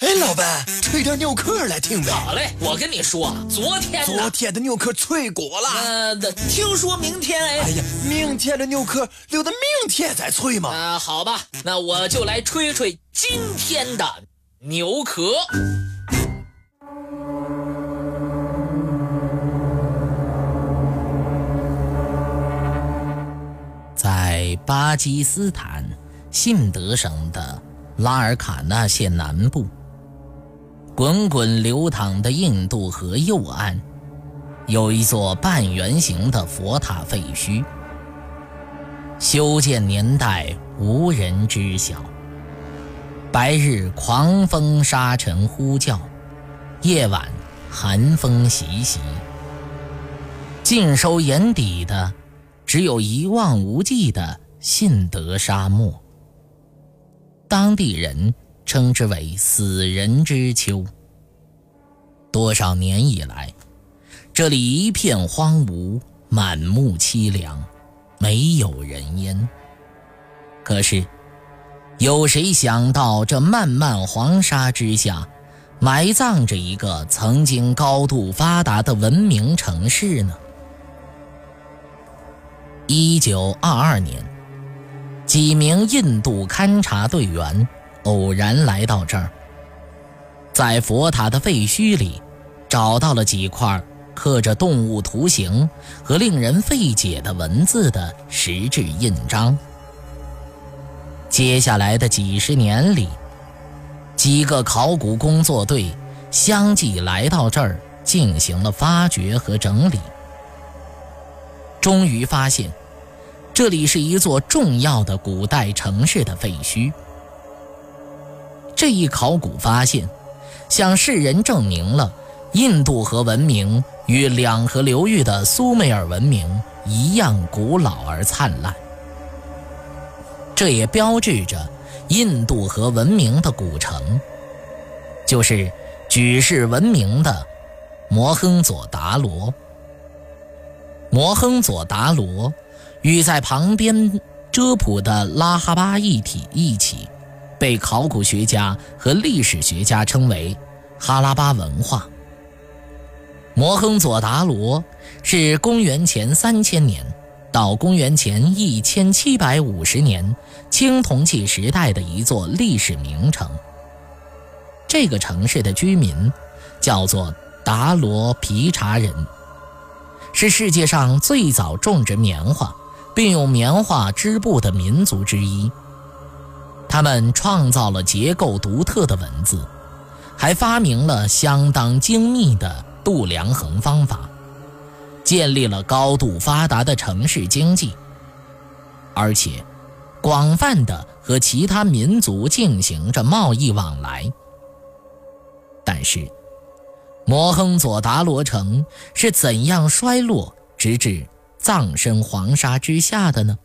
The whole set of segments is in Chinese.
哎，老板，吹点牛壳来听呗。好嘞，我跟你说，昨天昨天的牛壳脆果了。呃，听说明天哎。哎呀，明天的牛壳留到明天再吹嘛。啊，好吧，那我就来吹吹今天的牛壳。在巴基斯坦信德省的拉尔卡纳县南部，滚滚流淌的印度河右岸，有一座半圆形的佛塔废墟。修建年代无人知晓。白日狂风沙尘呼啸，夜晚寒风习习。尽收眼底的。只有一望无际的信德沙漠，当地人称之为“死人之丘”。多少年以来，这里一片荒芜，满目凄凉，没有人烟。可是，有谁想到这漫漫黄沙之下，埋葬着一个曾经高度发达的文明城市呢？一九二二年，几名印度勘察队员偶然来到这儿，在佛塔的废墟里找到了几块刻着动物图形和令人费解的文字的石质印章。接下来的几十年里，几个考古工作队相继来到这儿进行了发掘和整理，终于发现。这里是一座重要的古代城市的废墟。这一考古发现，向世人证明了印度河文明与两河流域的苏美尔文明一样古老而灿烂。这也标志着印度河文明的古城，就是举世闻名的摩亨佐达罗。摩亨佐达罗。与在旁边遮普的拉哈巴一体一起，被考古学家和历史学家称为哈拉巴文化。摩亨佐达罗是公元前三千年到公元前一千七百五十年青铜器时代的一座历史名城。这个城市的居民叫做达罗皮查人，是世界上最早种植棉花。并用棉花织布的民族之一，他们创造了结构独特的文字，还发明了相当精密的度量衡方法，建立了高度发达的城市经济，而且广泛的和其他民族进行着贸易往来。但是，摩亨佐达罗城是怎样衰落，直至？葬身黄沙之下的呢？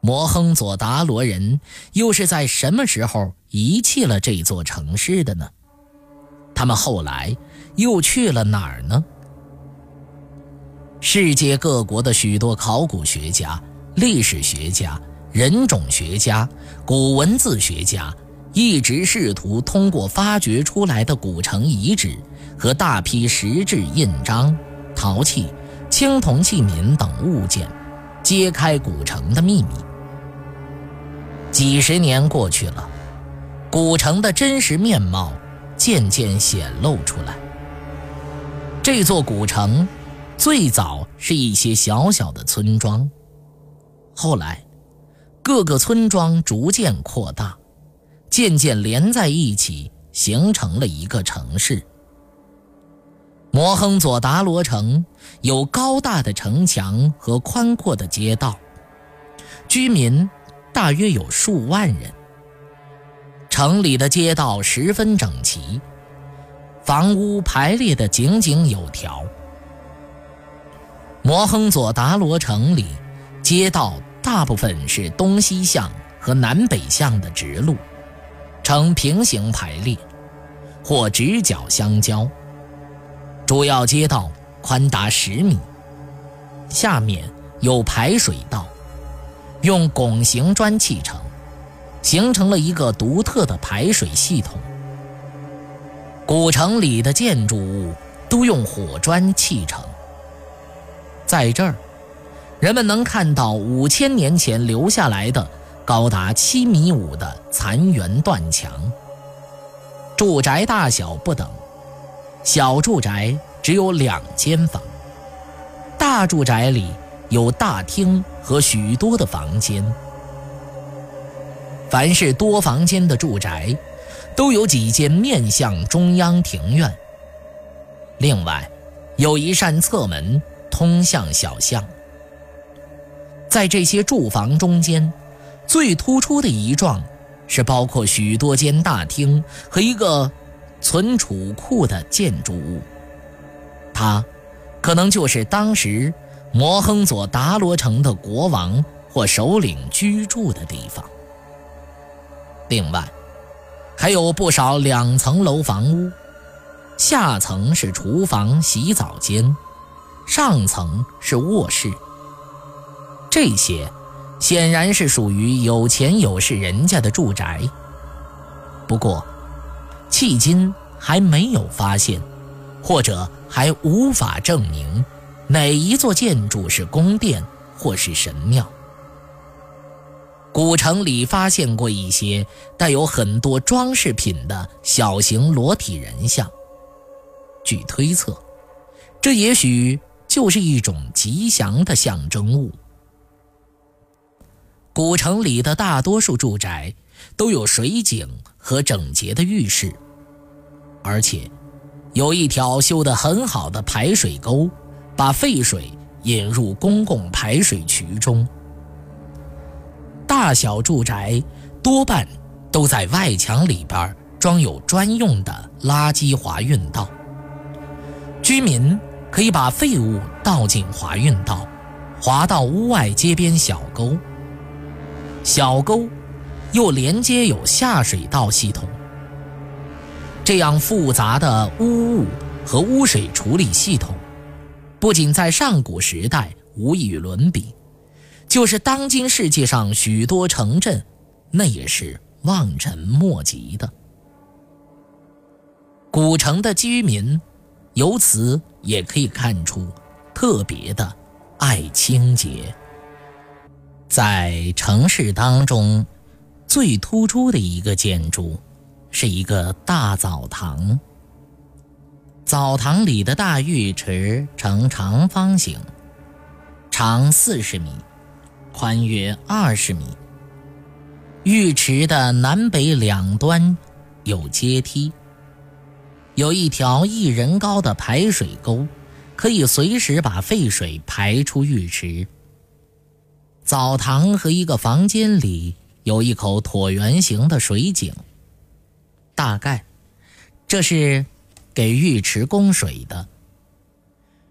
摩亨佐达罗人又是在什么时候遗弃了这座城市的呢？他们后来又去了哪儿呢？世界各国的许多考古学家、历史学家、人种学家、古文字学家，一直试图通过发掘出来的古城遗址和大批石质印章、陶器。青铜器皿等物件，揭开古城的秘密。几十年过去了，古城的真实面貌渐渐显露出来。这座古城最早是一些小小的村庄，后来各个村庄逐渐扩大，渐渐连在一起，形成了一个城市。摩亨佐达罗城有高大的城墙和宽阔的街道，居民大约有数万人。城里的街道十分整齐，房屋排列得井井有条。摩亨佐达罗城里，街道大部分是东西向和南北向的直路，呈平行排列，或直角相交。主要街道宽达十米，下面有排水道，用拱形砖砌成，形成了一个独特的排水系统。古城里的建筑物都用火砖砌成，在这儿，人们能看到五千年前留下来的高达七米五的残垣断墙。住宅大小不等，小住宅只有两间房，大住宅里有大厅和许多的房间。凡是多房间的住宅，都有几间面向中央庭院。另外，有一扇侧门通向小巷。在这些住房中间，最突出的一幢是包括许多间大厅和一个存储库的建筑物。它可能就是当时摩亨佐达罗城的国王或首领居住的地方。另外，还有不少两层楼房屋，下层是厨房、洗澡间，上层是卧室。这些显然是属于有钱有势人家的住宅。不过，迄今还没有发现，或者还无法证明哪一座建筑是宫殿或是神庙。古城里发现过一些带有很多装饰品的小型裸体人像，据推测，这也许就是一种吉祥的象征物。古城里的大多数住宅都有水井和整洁的浴室，而且有一条修得很好的排水沟，把废水引入公共排水渠中。大小住宅多半都在外墙里边装有专用的垃圾滑运道，居民可以把废物倒进滑运道，滑到屋外街边小沟。小沟又连接有下水道系统，这样复杂的污物和污水处理系统，不仅在上古时代无与伦比。就是当今世界上许多城镇，那也是望尘莫及的。古城的居民，由此也可以看出特别的爱清洁。在城市当中，最突出的一个建筑，是一个大澡堂。澡堂里的大浴池呈长方形，长四十米。宽约二十米。浴池的南北两端有阶梯，有一条一人高的排水沟，可以随时把废水排出浴池。澡堂和一个房间里有一口椭圆形的水井，大概这是给浴池供水的。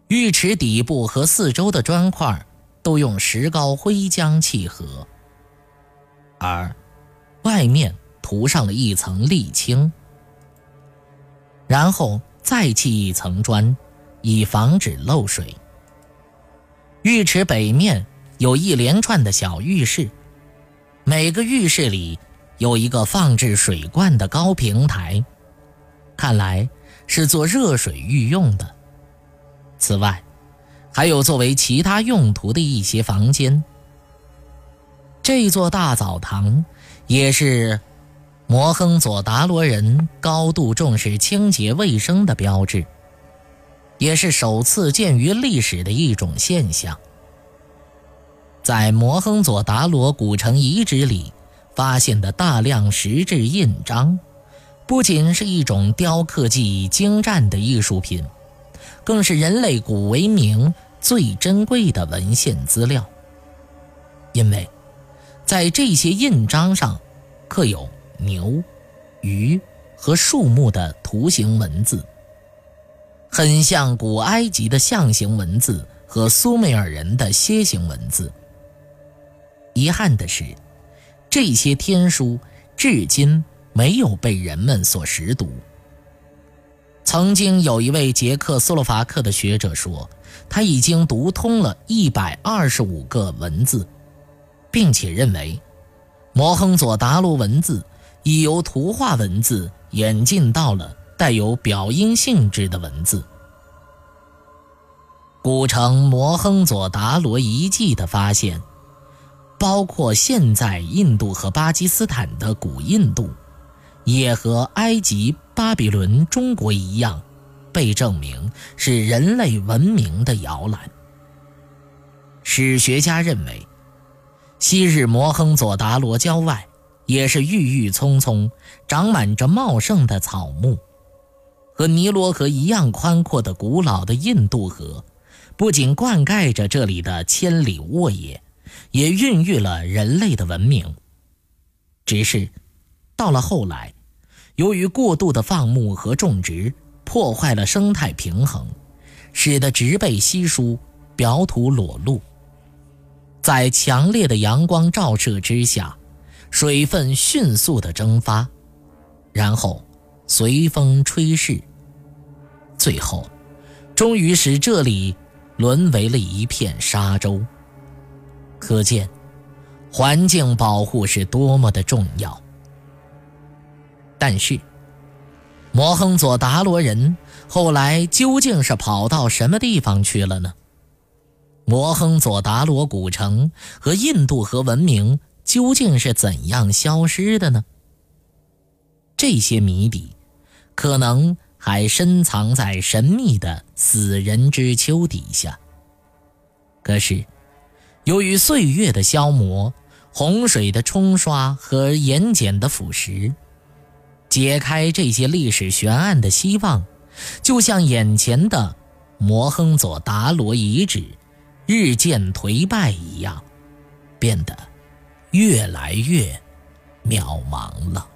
浴池底部和四周的砖块。都用石膏灰浆砌合，而外面涂上了一层沥青，然后再砌一层砖，以防止漏水。浴池北面有一连串的小浴室，每个浴室里有一个放置水罐的高平台，看来是做热水浴用的。此外，还有作为其他用途的一些房间。这座大澡堂也是摩亨佐达罗人高度重视清洁卫生的标志，也是首次见于历史的一种现象。在摩亨佐达罗古城遗址里发现的大量石质印章，不仅是一种雕刻技艺精湛的艺术品，更是人类古文明。最珍贵的文献资料，因为在这些印章上刻有牛、鱼和树木的图形文字，很像古埃及的象形文字和苏美尔人的楔形文字。遗憾的是，这些天书至今没有被人们所识读。曾经有一位捷克斯洛伐克的学者说。他已经读通了一百二十五个文字，并且认为，摩亨佐达罗文字已由图画文字演进到了带有表音性质的文字。古城摩亨佐达罗遗迹的发现，包括现在印度和巴基斯坦的古印度，也和埃及、巴比伦、中国一样，被证明是人类文明的摇篮。史学家认为，昔日摩亨佐达罗郊外也是郁郁葱葱、长满着茂盛的草木，和尼罗河一样宽阔的古老的印度河。不仅灌溉着这里的千里沃野，也孕育了人类的文明。只是，到了后来，由于过度的放牧和种植，破坏了生态平衡，使得植被稀疏，表土裸露。在强烈的阳光照射之下，水分迅速的蒸发，然后随风吹逝，最后，终于使这里。沦为了一片沙洲。可见，环境保护是多么的重要。但是，摩亨佐达罗人后来究竟是跑到什么地方去了呢？摩亨佐达罗古城和印度河文明究竟是怎样消失的呢？这些谜底，可能。还深藏在神秘的死人之丘底下。可是，由于岁月的消磨、洪水的冲刷和盐碱的腐蚀，解开这些历史悬案的希望就像眼前的摩亨佐达罗遗址日渐颓败一样变得越来越渺茫了。